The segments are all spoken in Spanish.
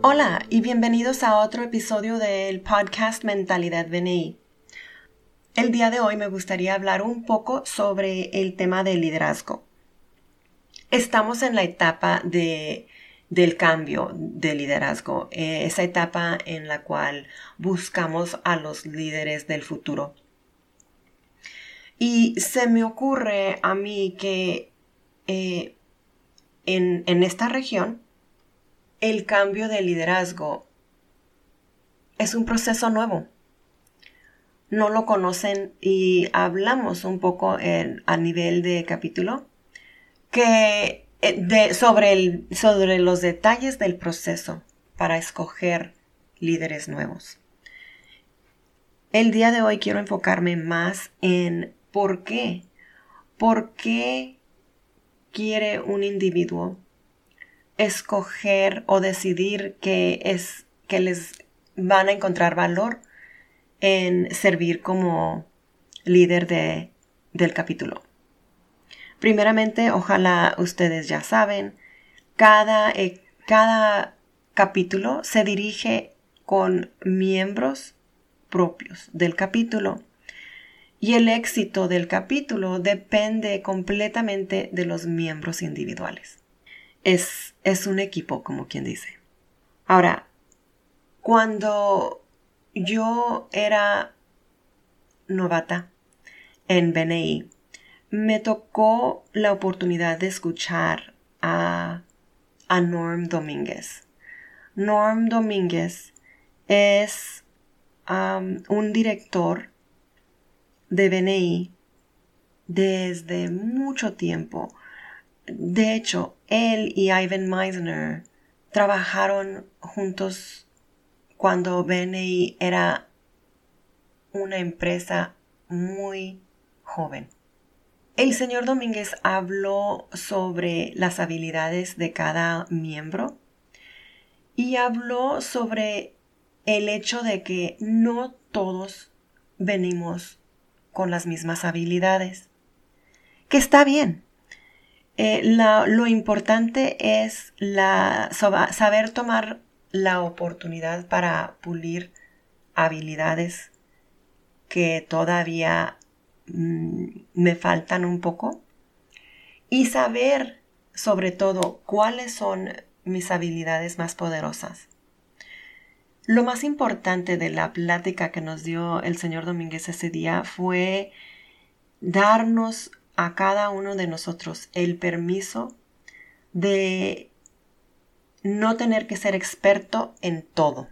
Hola y bienvenidos a otro episodio del podcast Mentalidad BNI. El día de hoy me gustaría hablar un poco sobre el tema del liderazgo. Estamos en la etapa de, del cambio de liderazgo, eh, esa etapa en la cual buscamos a los líderes del futuro. Y se me ocurre a mí que eh, en, en esta región el cambio de liderazgo es un proceso nuevo. No lo conocen y hablamos un poco a nivel de capítulo que eh, sobre, sobre los detalles del proceso para escoger líderes nuevos. El día de hoy quiero enfocarme más en por qué. ¿Por qué quiere un individuo escoger o decidir que es que les van a encontrar valor en servir como líder de, del capítulo. Primeramente, ojalá ustedes ya saben, cada, eh, cada capítulo se dirige con miembros propios del capítulo y el éxito del capítulo depende completamente de los miembros individuales es, es un equipo, como quien dice. Ahora, cuando yo era novata en BNI, me tocó la oportunidad de escuchar a, a Norm Domínguez. Norm Domínguez es un director de BNI desde mucho tiempo. De hecho, él y Ivan Meisner trabajaron juntos cuando BNI era una empresa muy joven. El señor Domínguez habló sobre las habilidades de cada miembro y habló sobre el hecho de que no todos venimos con las mismas habilidades. Que está bien, eh, lo importante es saber tomar la oportunidad para pulir habilidades que todavía mm, me faltan un poco y saber sobre todo cuáles son mis habilidades más poderosas. Lo más importante de la plática que nos dio el señor Domínguez ese día fue darnos a cada uno de nosotros el permiso de no tener que ser experto en todo.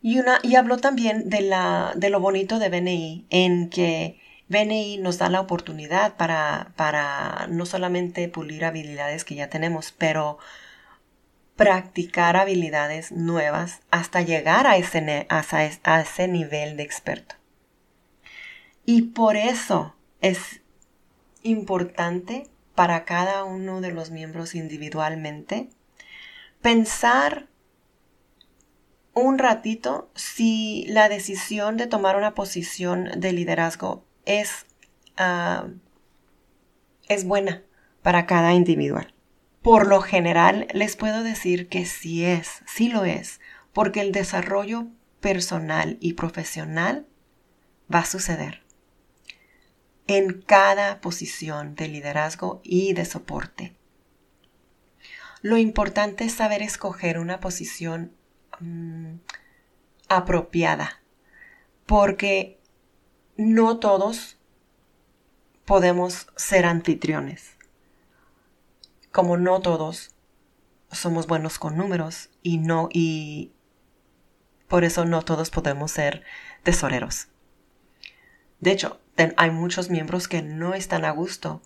Y, una, y habló también de, la, de lo bonito de BNI, en que BNI nos da la oportunidad para, para no solamente pulir habilidades que ya tenemos, pero practicar habilidades nuevas hasta llegar a ese, a ese nivel de experto. Y por eso es importante para cada uno de los miembros individualmente pensar un ratito si la decisión de tomar una posición de liderazgo es, ah, es buena para cada individual. Por lo general les puedo decir que sí es, sí lo es, porque el desarrollo personal y profesional va a suceder en cada posición de liderazgo y de soporte. Lo importante es saber escoger una posición mm, apropiada, porque no todos podemos ser anfitriones, como no todos somos buenos con números y no y por eso no todos podemos ser tesoreros. De hecho, hay muchos miembros que no están a gusto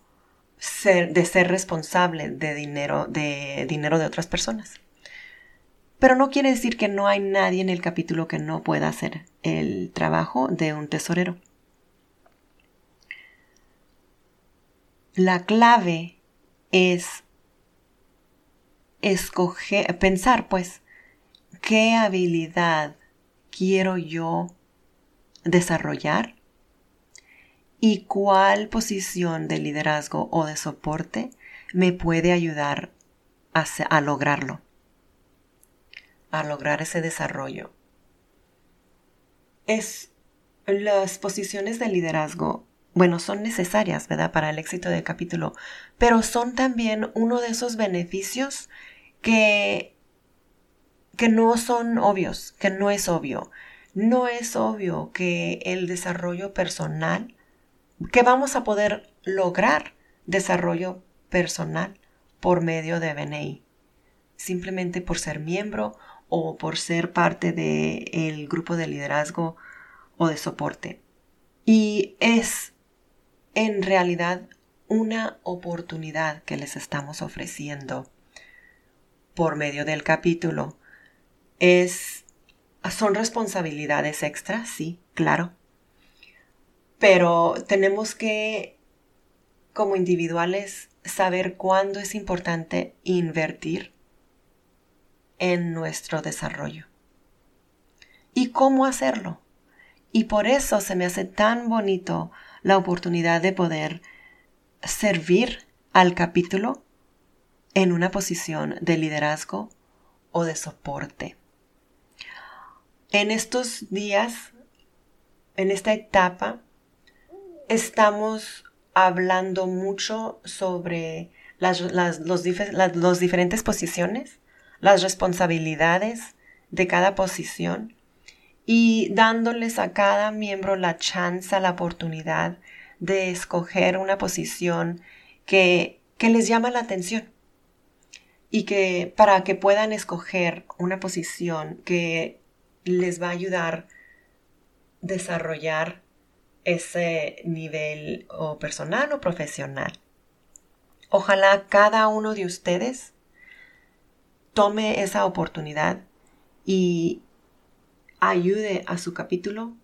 de ser responsable de dinero, de dinero de otras personas. Pero no quiere decir que no hay nadie en el capítulo que no pueda hacer el trabajo de un tesorero. La clave es escoger, pensar pues, qué habilidad quiero yo desarrollar y cuál posición de liderazgo o de soporte me puede ayudar a, lograrlo. a lograr ese desarrollo. Es las posiciones de liderazgo, bueno, son necesarias, ¿verdad?, para el éxito del capítulo, pero son también uno de esos beneficios que, que no son obvios, que no es obvio. No es obvio que el desarrollo personal, que vamos a poder lograr desarrollo personal por medio de BNI, simplemente por ser miembro o por ser parte del grupo de liderazgo o de soporte. Y es en realidad una oportunidad que les estamos ofreciendo por medio del capítulo. Es, son responsabilidades extras, sí, claro. Pero tenemos que, como individuales, saber cuándo es importante invertir en nuestro desarrollo. ¿Y cómo hacerlo? Y por eso se me hace tan bonito la oportunidad de poder servir al capítulo en una posición de liderazgo o de soporte. En estos días, en esta etapa, estamos hablando mucho sobre las, los, diferentes posiciones, las responsabilidades de cada posición y dándoles a cada miembro la chance, la oportunidad de escoger una posición que, que les llama la atención y que para que puedan escoger una posición que les va a ayudar a desarrollar ese nivel o personal o profesional. Ojalá cada uno de ustedes tome esa oportunidad y ayude a su capítulo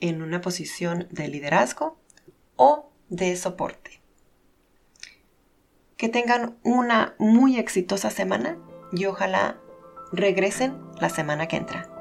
en una posición de liderazgo o de soporte. Que tengan una muy exitosa semana y ojalá regresen la semana que entra.